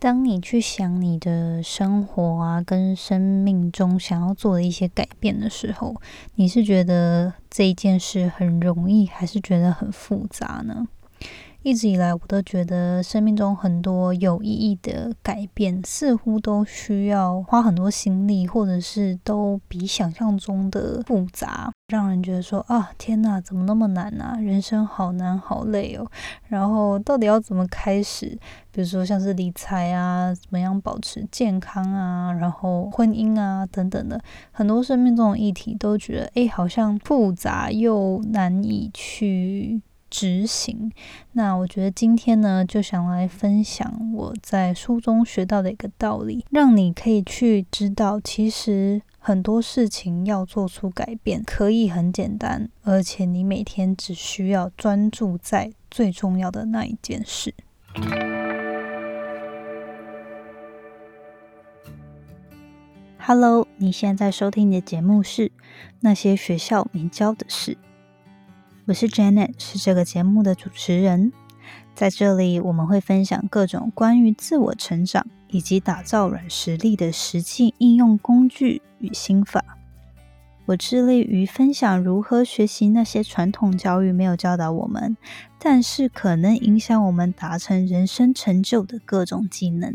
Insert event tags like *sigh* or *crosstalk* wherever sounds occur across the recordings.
当你去想你的生活啊，跟生命中想要做的一些改变的时候，你是觉得这一件事很容易，还是觉得很复杂呢？一直以来，我都觉得生命中很多有意义的改变，似乎都需要花很多心力，或者是都比想象中的复杂，让人觉得说啊，天哪，怎么那么难啊？人生好难，好累哦。然后到底要怎么开始？比如说像是理财啊，怎么样保持健康啊，然后婚姻啊等等的，很多生命中的议题都觉得，哎，好像复杂又难以去。执行。那我觉得今天呢，就想来分享我在书中学到的一个道理，让你可以去知道，其实很多事情要做出改变，可以很简单，而且你每天只需要专注在最重要的那一件事。Hello，你现在收听的节目是那些学校没教的事。我是 Janet，是这个节目的主持人。在这里，我们会分享各种关于自我成长以及打造软实力的实际应用工具与心法。我致力于分享如何学习那些传统教育没有教导我们，但是可能影响我们达成人生成就的各种技能。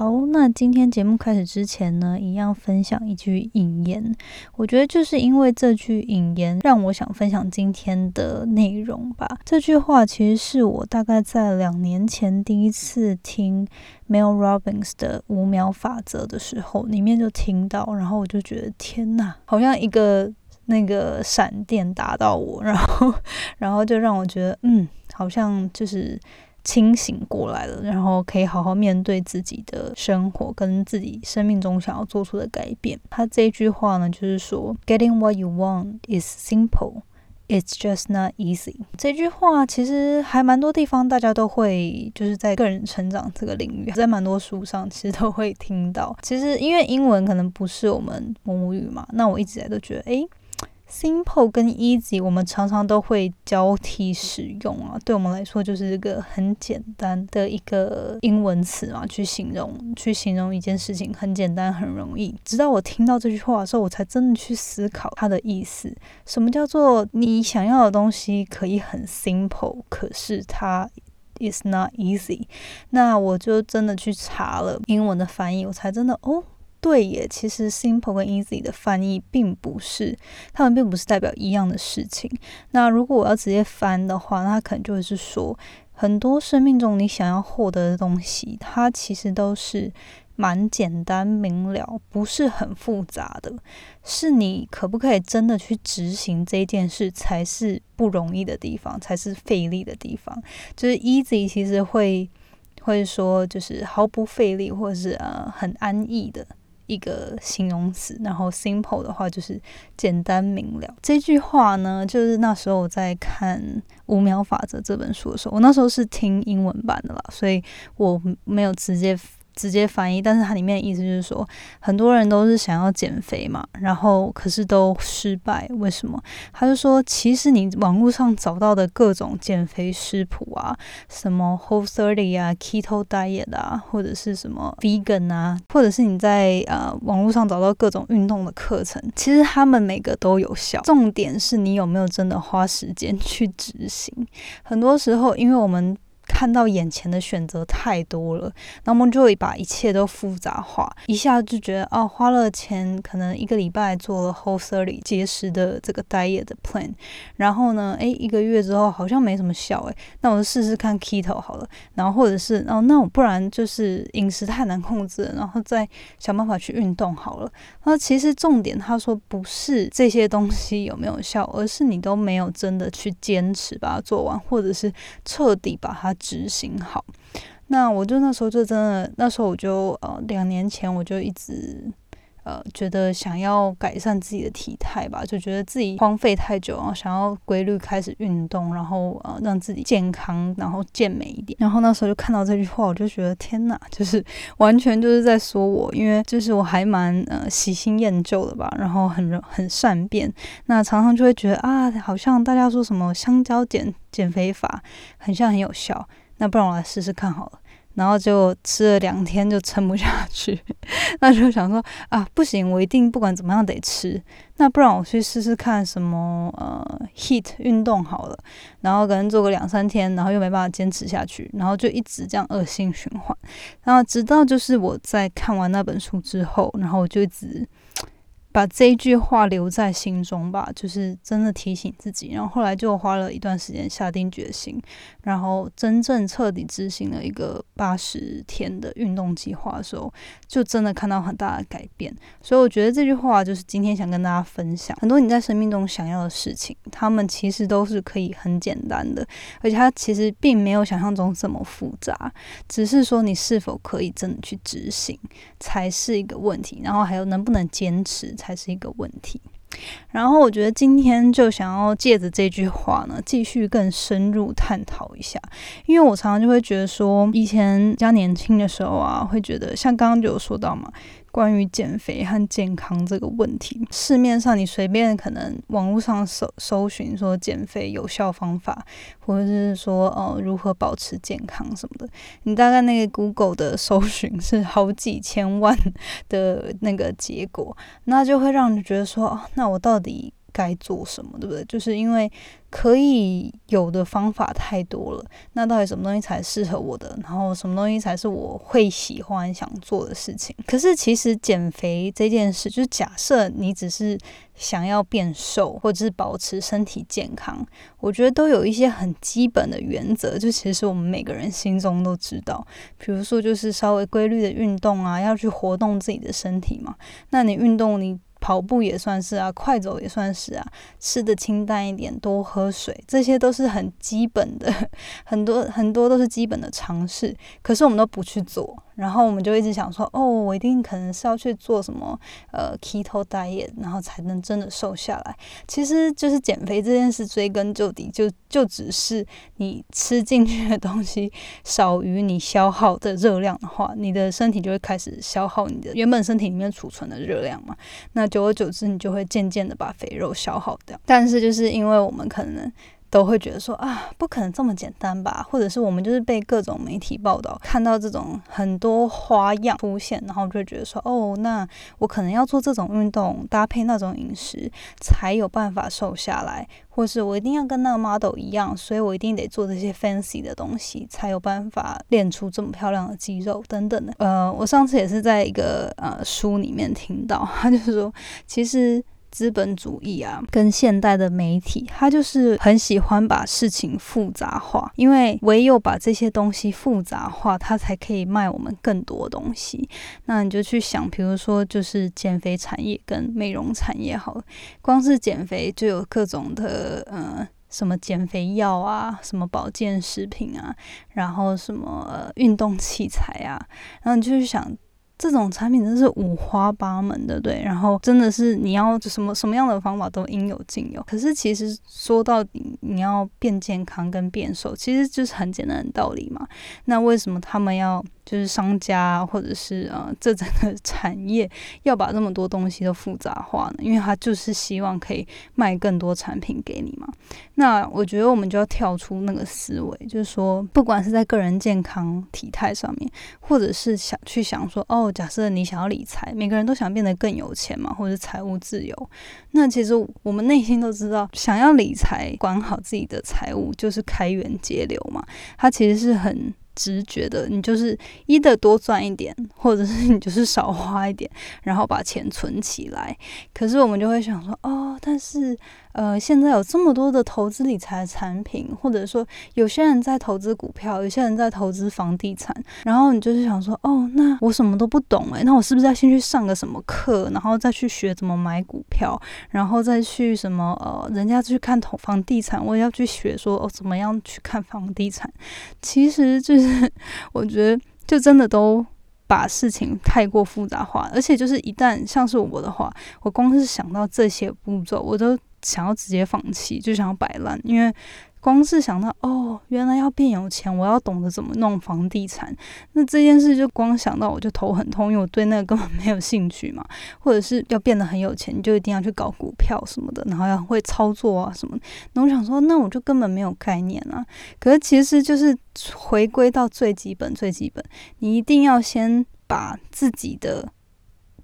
好，那今天节目开始之前呢，一样分享一句引言。我觉得就是因为这句引言，让我想分享今天的内容吧。这句话其实是我大概在两年前第一次听 Mel Robbins 的五秒法则的时候，里面就听到，然后我就觉得天呐，好像一个那个闪电打到我，然后，*laughs* 然后就让我觉得，嗯，好像就是。清醒过来了，然后可以好好面对自己的生活跟自己生命中想要做出的改变。他这一句话呢，就是说，Getting what you want is simple, it's just not easy。这句话其实还蛮多地方大家都会，就是在个人成长这个领域，在蛮多书上其实都会听到。其实因为英文可能不是我们母语嘛，那我一直在都觉得，诶。Simple 跟 Easy，我们常常都会交替使用啊。对我们来说，就是一个很简单的一个英文词嘛，去形容去形容一件事情很简单很容易。直到我听到这句话的时候，我才真的去思考它的意思。什么叫做你想要的东西可以很 simple，可是它 is not easy？那我就真的去查了英文的翻译，我才真的哦。对耶，其实 simple 跟 easy 的翻译并不是，他们并不是代表一样的事情。那如果我要直接翻的话，那可能就会是说，很多生命中你想要获得的东西，它其实都是蛮简单明了，不是很复杂的。是你可不可以真的去执行这件事，才是不容易的地方，才是费力的地方。就是 easy 其实会会说，就是毫不费力，或者是呃很安逸的。一个形容词，然后 simple 的话就是简单明了。这句话呢，就是那时候我在看《五秒法则》这本书的时候，我那时候是听英文版的啦，所以我没有直接。直接翻译，但是它里面的意思就是说，很多人都是想要减肥嘛，然后可是都失败，为什么？他就说，其实你网络上找到的各种减肥食谱啊，什么 Whole Thirty 啊，Keto Diet 啊，或者是什么 Vegan 啊，或者是你在呃网络上找到各种运动的课程，其实他们每个都有效，重点是你有没有真的花时间去执行。很多时候，因为我们看到眼前的选择太多了，那我们就会把一切都复杂化，一下就觉得哦，花了钱，可能一个礼拜做了 Whole Thirty 节食的这个 diet 的 plan，然后呢，诶，一个月之后好像没什么效，诶，那我就试试看 Keto 好了，然后或者是哦，那我不然就是饮食太难控制，然后再想办法去运动好了。那其实重点他说不是这些东西有没有效，而是你都没有真的去坚持把它做完，或者是彻底把它。执行好，那我就那时候就真的，那时候我就呃两年前我就一直。呃觉得想要改善自己的体态吧，就觉得自己荒废太久，然后想要规律开始运动，然后呃让自己健康，然后健美一点。然后那时候就看到这句话，我就觉得天哪，*laughs* 就是完全就是在说我，因为就是我还蛮呃喜新厌旧的吧，然后很很善变，那常常就会觉得啊，好像大家说什么香蕉减减肥法，很像很有效，那不然我来试试看好了。然后就吃了两天就撑不下去，*laughs* 那就想说啊，不行，我一定不管怎么样得吃。那不然我去试试看什么呃 heat 运动好了，然后可能做个两三天，然后又没办法坚持下去，然后就一直这样恶性循环。然后直到就是我在看完那本书之后，然后我就一直。把这一句话留在心中吧，就是真的提醒自己。然后后来就花了一段时间下定决心，然后真正彻底执行了一个八十天的运动计划的时候，就真的看到很大的改变。所以我觉得这句话就是今天想跟大家分享，很多你在生命中想要的事情，他们其实都是可以很简单的，而且它其实并没有想象中这么复杂，只是说你是否可以真的去执行才是一个问题。然后还有能不能坚持。才是一个问题。然后我觉得今天就想要借着这句话呢，继续更深入探讨一下，因为我常常就会觉得说，以前比较年轻的时候啊，会觉得像刚刚就有说到嘛。关于减肥和健康这个问题，市面上你随便可能网络上搜搜寻说减肥有效方法，或者是说呃如何保持健康什么的，你大概那个 Google 的搜寻是好几千万的那个结果，那就会让你觉得说，哦，那我到底？该做什么，对不对？就是因为可以有的方法太多了，那到底什么东西才适合我的？然后什么东西才是我会喜欢想做的事情？可是其实减肥这件事，就是假设你只是想要变瘦，或者是保持身体健康，我觉得都有一些很基本的原则，就其实我们每个人心中都知道。比如说，就是稍微规律的运动啊，要去活动自己的身体嘛。那你运动，你。跑步也算是啊，快走也算是啊，吃的清淡一点，多喝水，这些都是很基本的，*laughs* 很多很多都是基本的常识。可是我们都不去做，然后我们就一直想说，哦，我一定可能是要去做什么呃 keto diet，然后才能真的瘦下来。其实就是减肥这件事，追根究底就就只是你吃进去的东西少于你消耗的热量的话，你的身体就会开始消耗你的原本身体里面储存的热量嘛。那久而久之，你就会渐渐的把肥肉消耗掉。但是，就是因为我们可能都会觉得说啊，不可能这么简单吧？或者是我们就是被各种媒体报道看到这种很多花样出现，然后就会觉得说，哦，那我可能要做这种运动，搭配那种饮食，才有办法瘦下来。或是我一定要跟那个 model 一样，所以我一定得做这些 fancy 的东西，才有办法练出这么漂亮的肌肉等等的。呃，我上次也是在一个呃书里面听到，他就是说，其实。资本主义啊，跟现代的媒体，他就是很喜欢把事情复杂化，因为唯有把这些东西复杂化，他才可以卖我们更多东西。那你就去想，比如说就是减肥产业跟美容产业，好，光是减肥就有各种的，呃，什么减肥药啊，什么保健食品啊，然后什么运动器材啊，然后你就去想。这种产品真是五花八门的，对，然后真的是你要什么什么样的方法都应有尽有。可是其实说到底，你要变健康跟变瘦，其实就是很简单的道理嘛。那为什么他们要？就是商家或者是呃，这整个 *laughs* 产业要把这么多东西都复杂化呢？因为他就是希望可以卖更多产品给你嘛。那我觉得我们就要跳出那个思维，就是说，不管是在个人健康体态上面，或者是想去想说，哦，假设你想要理财，每个人都想变得更有钱嘛，或者财务自由。那其实我们内心都知道，想要理财，管好自己的财务，就是开源节流嘛。它其实是很。直觉的，你就是一的多赚一点，或者是你就是少花一点，然后把钱存起来。可是我们就会想说，哦，但是。呃，现在有这么多的投资理财产品，或者说有些人在投资股票，有些人在投资房地产，然后你就是想说，哦，那我什么都不懂诶，那我是不是要先去上个什么课，然后再去学怎么买股票，然后再去什么呃，人家去看投房地产，我也要去学说哦，怎么样去看房地产？其实就是 *laughs* 我觉得，就真的都。把事情太过复杂化，而且就是一旦像是我的话，我光是想到这些步骤，我都想要直接放弃，就想要摆烂，因为。光是想到哦，原来要变有钱，我要懂得怎么弄房地产，那这件事就光想到我就头很痛，因为我对那个根本没有兴趣嘛。或者是要变得很有钱，你就一定要去搞股票什么的，然后要会操作啊什么。那我想说，那我就根本没有概念啊。可是其实就是回归到最基本、最基本，你一定要先把自己的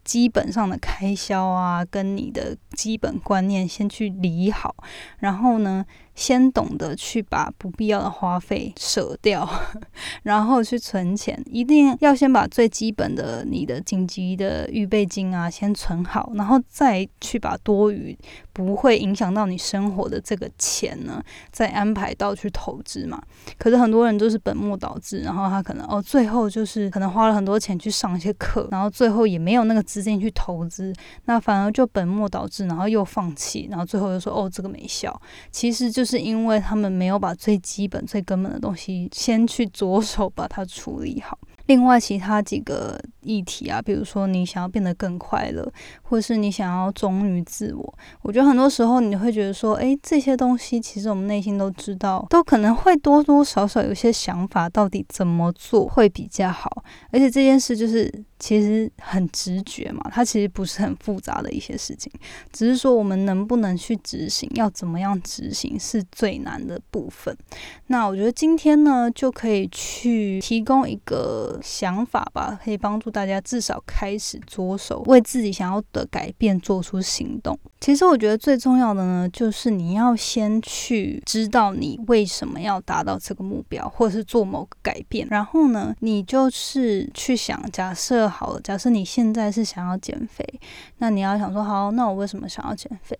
基本上的开销啊，跟你的基本观念先去理好，然后呢。先懂得去把不必要的花费舍掉，*laughs* 然后去存钱。一定要先把最基本的你的紧急的预备金啊先存好，然后再去把多余不会影响到你生活的这个钱呢，再安排到去投资嘛。可是很多人都是本末倒置，然后他可能哦最后就是可能花了很多钱去上一些课，然后最后也没有那个资金去投资，那反而就本末倒置，然后又放弃，然后最后又说哦这个没效，其实就。是因为他们没有把最基本、最根本的东西先去着手把它处理好。另外，其他几个议题啊，比如说你想要变得更快乐，或是你想要忠于自我，我觉得很多时候你会觉得说，诶，这些东西其实我们内心都知道，都可能会多多少少有些想法，到底怎么做会比较好。而且这件事就是其实很直觉嘛，它其实不是很复杂的一些事情，只是说我们能不能去执行，要怎么样执行是最难的部分。那我觉得今天呢，就可以去提供一个。想法吧，可以帮助大家至少开始着手为自己想要的改变做出行动。其实我觉得最重要的呢，就是你要先去知道你为什么要达到这个目标，或者是做某个改变。然后呢，你就是去想，假设好了，假设你现在是想要减肥，那你要想说，好，那我为什么想要减肥？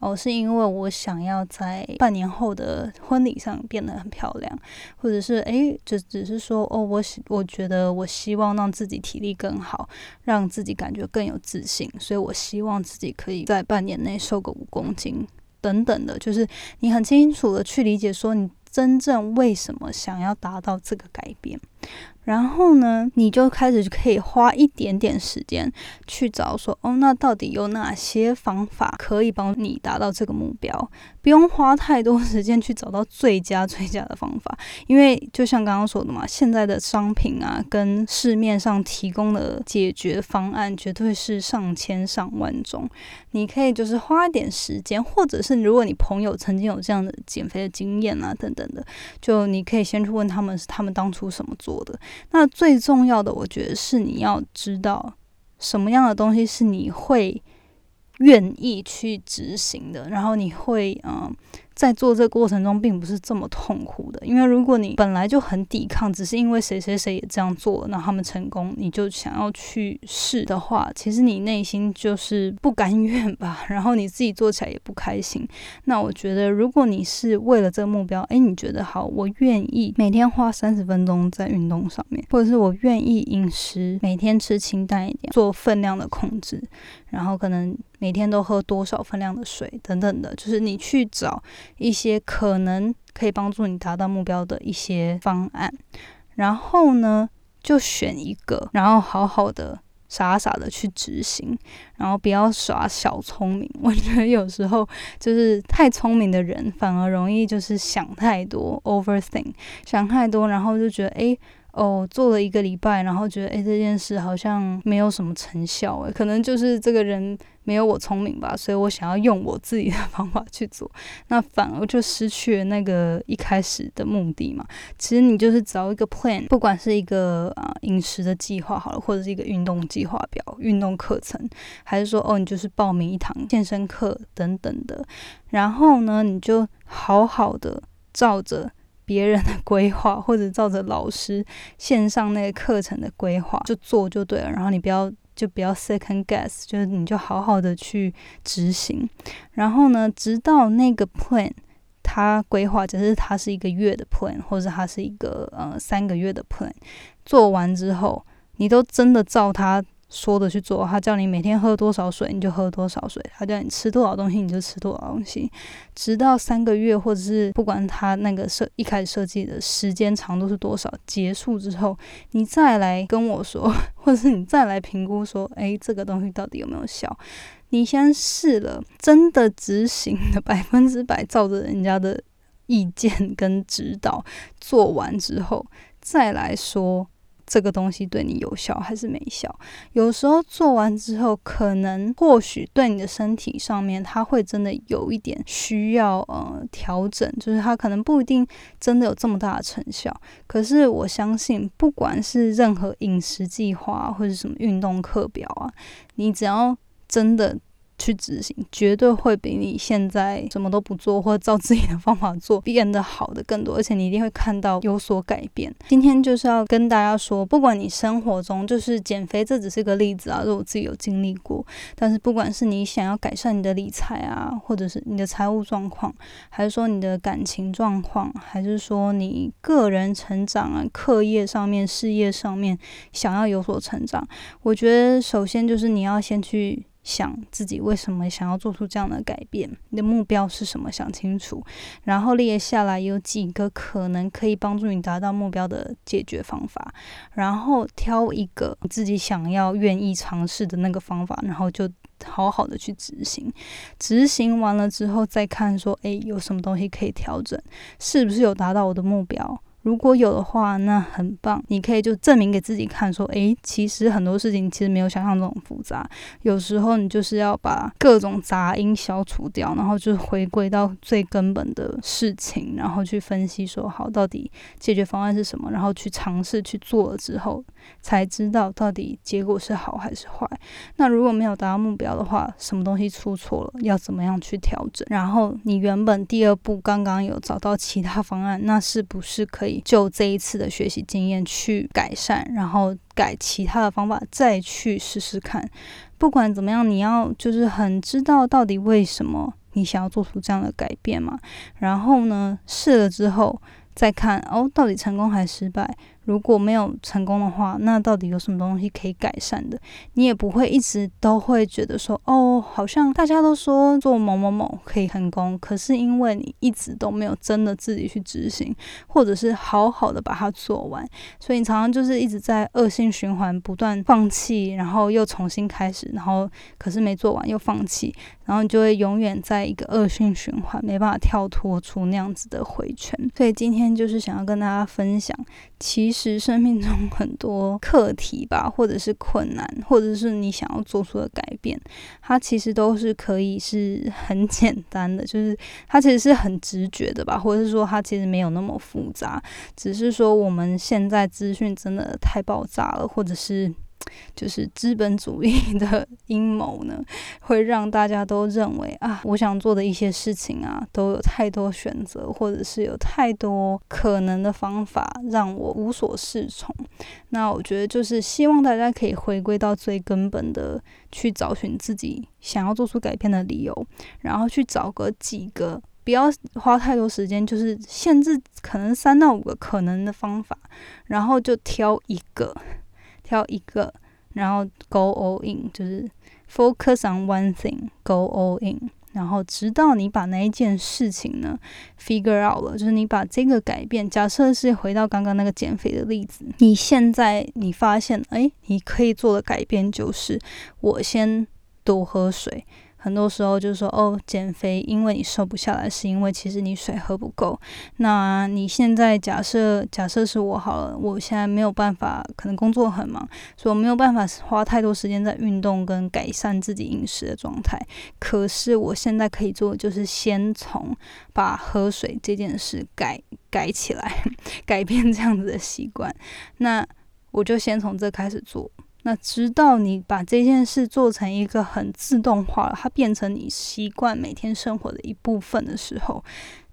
哦，是因为我想要在半年后的婚礼上变得很漂亮，或者是诶，就只是说哦，我我觉得我希望让自己体力更好，让自己感觉更有自信，所以我希望自己可以在半年内瘦个五公斤等等的，就是你很清楚的去理解说你真正为什么想要达到这个改变。然后呢，你就开始可以花一点点时间去找说，哦，那到底有哪些方法可以帮你达到这个目标？不用花太多时间去找到最佳最佳的方法，因为就像刚刚说的嘛，现在的商品啊，跟市面上提供的解决方案绝对是上千上万种。你可以就是花一点时间，或者是如果你朋友曾经有这样的减肥的经验啊，等等的，就你可以先去问他们，是他们当初什么做的。那最重要的，我觉得是你要知道什么样的东西是你会愿意去执行的，然后你会嗯。在做这个过程中，并不是这么痛苦的，因为如果你本来就很抵抗，只是因为谁谁谁也这样做了，那他们成功，你就想要去试的话，其实你内心就是不甘愿吧，*laughs* 然后你自己做起来也不开心。那我觉得，如果你是为了这个目标，诶，你觉得好，我愿意每天花三十分钟在运动上面，或者是我愿意饮食每天吃清淡一点，做分量的控制，然后可能每天都喝多少分量的水等等的，就是你去找。一些可能可以帮助你达到目标的一些方案，然后呢，就选一个，然后好好的、傻傻的去执行，然后不要耍小聪明。*laughs* 我觉得有时候就是太聪明的人，反而容易就是想太多，overthink，想太多，然后就觉得哎。哦，做了一个礼拜，然后觉得诶这件事好像没有什么成效诶，可能就是这个人没有我聪明吧，所以我想要用我自己的 *laughs* 方法去做，那反而就失去了那个一开始的目的嘛。其实你就是找一个 plan，不管是一个啊饮食的计划好了，或者是一个运动计划表、运动课程，还是说哦你就是报名一堂健身课等等的，然后呢你就好好的照着。别人的 *laughs* 规划，或者照着老师线上那个课程的规划就做就对了，然后你不要就不要 second guess，就是你就好好的去执行。然后呢，直到那个 plan 它规划，只是它是一个月的 plan，或者它是一个呃三个月的 plan，做完之后，你都真的照它说的去做，他叫你每天喝多少水，你就喝多少水；他叫你吃多少东西，你就吃多少东西。直到三个月，或者是不管他那个设一开始设计的时间长度是多少，结束之后，你再来跟我说，或者是你再来评估说，诶，这个东西到底有没有效？你先试了，真的执行的百分之百照着人家的意见跟指导做完之后，再来说。这个东西对你有效还是没效？有时候做完之后，可能或许对你的身体上面，它会真的有一点需要呃调整，就是它可能不一定真的有这么大的成效。可是我相信，不管是任何饮食计划或者什么运动课表啊，你只要真的。去执行，绝对会比你现在什么都不做或者照自己的方法做变得好的更多，而且你一定会看到有所改变。今天就是要跟大家说，不管你生活中就是减肥，这只是个例子啊，是我自己有经历过。但是不管是你想要改善你的理财啊，或者是你的财务状况，还是说你的感情状况，还是说你个人成长啊、课业上面、事业上面想要有所成长，我觉得首先就是你要先去。想自己为什么想要做出这样的改变？你的目标是什么？想清楚，然后列下来有几个可能可以帮助你达到目标的解决方法，然后挑一个自己想要、愿意尝试的那个方法，然后就好好的去执行。执行完了之后，再看说，诶，有什么东西可以调整？是不是有达到我的目标？如果有的话，那很棒。你可以就证明给自己看，说，诶，其实很多事情其实没有想象中复杂。有时候你就是要把各种杂音消除掉，然后就回归到最根本的事情，然后去分析说，好，到底解决方案是什么，然后去尝试去做了之后，才知道到底结果是好还是坏。那如果没有达到目标的话，什么东西出错了，要怎么样去调整？然后你原本第二步刚刚有找到其他方案，那是不是可以？就这一次的学习经验去改善，然后改其他的方法，再去试试看。不管怎么样，你要就是很知道到底为什么你想要做出这样的改变嘛。然后呢，试了之后再看哦，到底成功还是失败。如果没有成功的话，那到底有什么东西可以改善的？你也不会一直都会觉得说，哦，好像大家都说做某某某可以成功，可是因为你一直都没有真的自己去执行，或者是好好的把它做完，所以你常常就是一直在恶性循环，不断放弃，然后又重新开始，然后可是没做完又放弃，然后你就会永远在一个恶性循环，没办法跳脱出那样子的回圈。所以今天就是想要跟大家分享，其实。生命中很多课题吧，或者是困难，或者是你想要做出的改变，它其实都是可以是很 *laughs* 简单的，就是它其实是很直觉的吧，或者是说它其实没有那么复杂，只是说我们现在资讯真的太爆炸了，或者是。就是资本主义的阴谋呢，会让大家都认为啊，我想做的一些事情啊，都有太多选择，或者是有太多可能的方法，让我无所适从。那我觉得就是希望大家可以回归到最根本的，去找寻自己想要做出改变的理由，然后去找个几个，不要花太多时间，就是限制可能三到五个可能的方法，然后就挑一个。挑一个，然后 go all in，就是 focus on one thing，go all in，然后直到你把那一件事情呢 figure out 了，就是你把这个改变，假设是回到刚刚那个减肥的例子，你现在你发现，哎，你可以做的改变就是我先多喝水。很多时候就是说，哦，减肥，因为你瘦不下来，是因为其实你水喝不够。那你现在假设，假设是我好了，我现在没有办法，可能工作很忙，所以我没有办法花太多时间在运动跟改善自己饮食的状态。可是我现在可以做的，就是先从把喝水这件事改改起来，*laughs* 改变这样子的习惯。那我就先从这开始做。那直到你把这件事做成一个很自动化了，它变成你习惯每天生活的一部分的时候，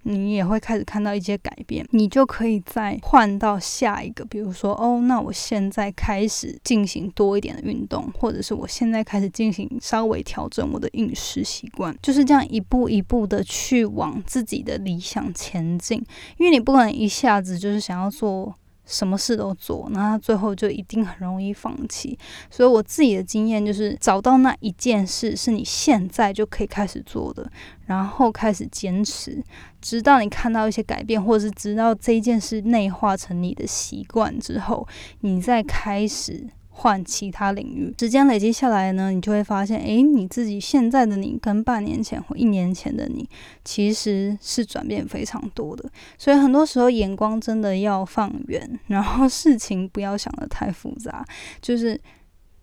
你也会开始看到一些改变。你就可以再换到下一个，比如说，哦，那我现在开始进行多一点的运动，或者是我现在开始进行稍微调整我的饮食习惯，就是这样一步一步的去往自己的理想前进。因为你不可能一下子就是想要做。什么事都做，那他最后就一定很容易放弃。所以我自己的经验就是，找到那一件事是你现在就可以开始做的，然后开始坚持，直到你看到一些改变，或者是直到这件事内化成你的习惯之后，你再开始。换其他领域，时间累积下来呢，你就会发现，诶，你自己现在的你跟半年前或一年前的你，其实是转变非常多的。所以很多时候眼光真的要放远，然后事情不要想得太复杂，就是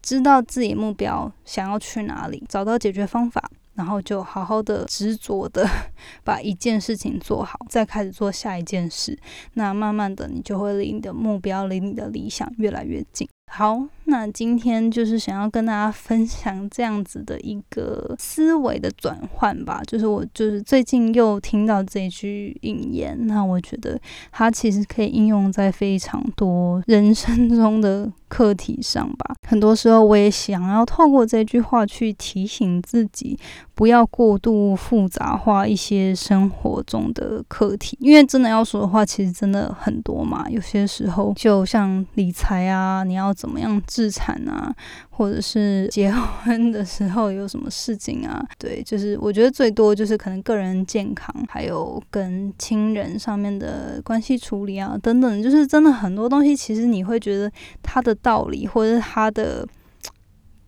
知道自己目标想要去哪里，找到解决方法。然后就好好的执着的 *laughs* 把一件事情做好，再开始做下一件事。那慢慢的，你就会离你的目标、离你的理想越来越近。好，那今天就是想要跟大家分享这样子的一个思维的转换吧。就是我就是最近又听到这句引言，那我觉得它其实可以应用在非常多人生中的课题上吧。很多时候，我也想要透过这句话去提醒自己，不要过度复杂化一些生活中的课题。因为真的要说的话，其实真的很多嘛。有些时候，就像理财啊，你要。怎么样自产啊，或者是结婚的时候有什么事情啊？对，就是我觉得最多就是可能个人健康，还有跟亲人上面的关系处理啊，等等，就是真的很多东西，其实你会觉得它的道理或者是它的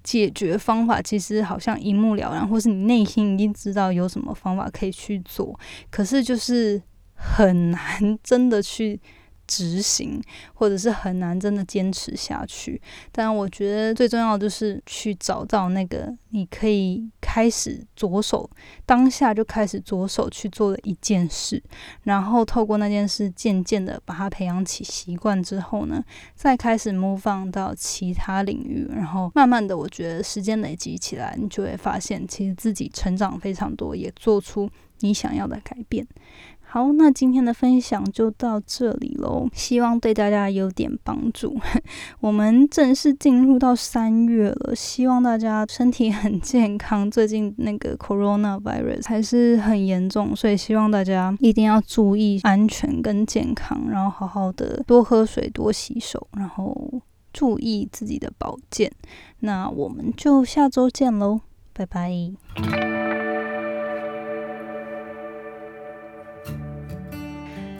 解决方法，其实好像一目了然，或是你内心已经知道有什么方法可以去做，可是就是很难 *laughs* 真的去。执行，或者是很难真的坚持下去。但我觉得最重要的就是去找到那个你可以开始着手，当下就开始着手去做的一件事，然后透过那件事渐渐的把它培养起习惯之后呢，再开始 move on 到其他领域，然后慢慢的，我觉得时间累积起来，你就会发现其实自己成长非常多，也做出你想要的改变。好，那今天的分享就到这里喽，希望对大家有点帮助。我们正式进入到三月了，希望大家身体很健康。最近那个 coronavirus 还是很严重，所以希望大家一定要注意安全跟健康，然后好好的多喝水、多洗手，然后注意自己的保健。那我们就下周见喽，拜拜。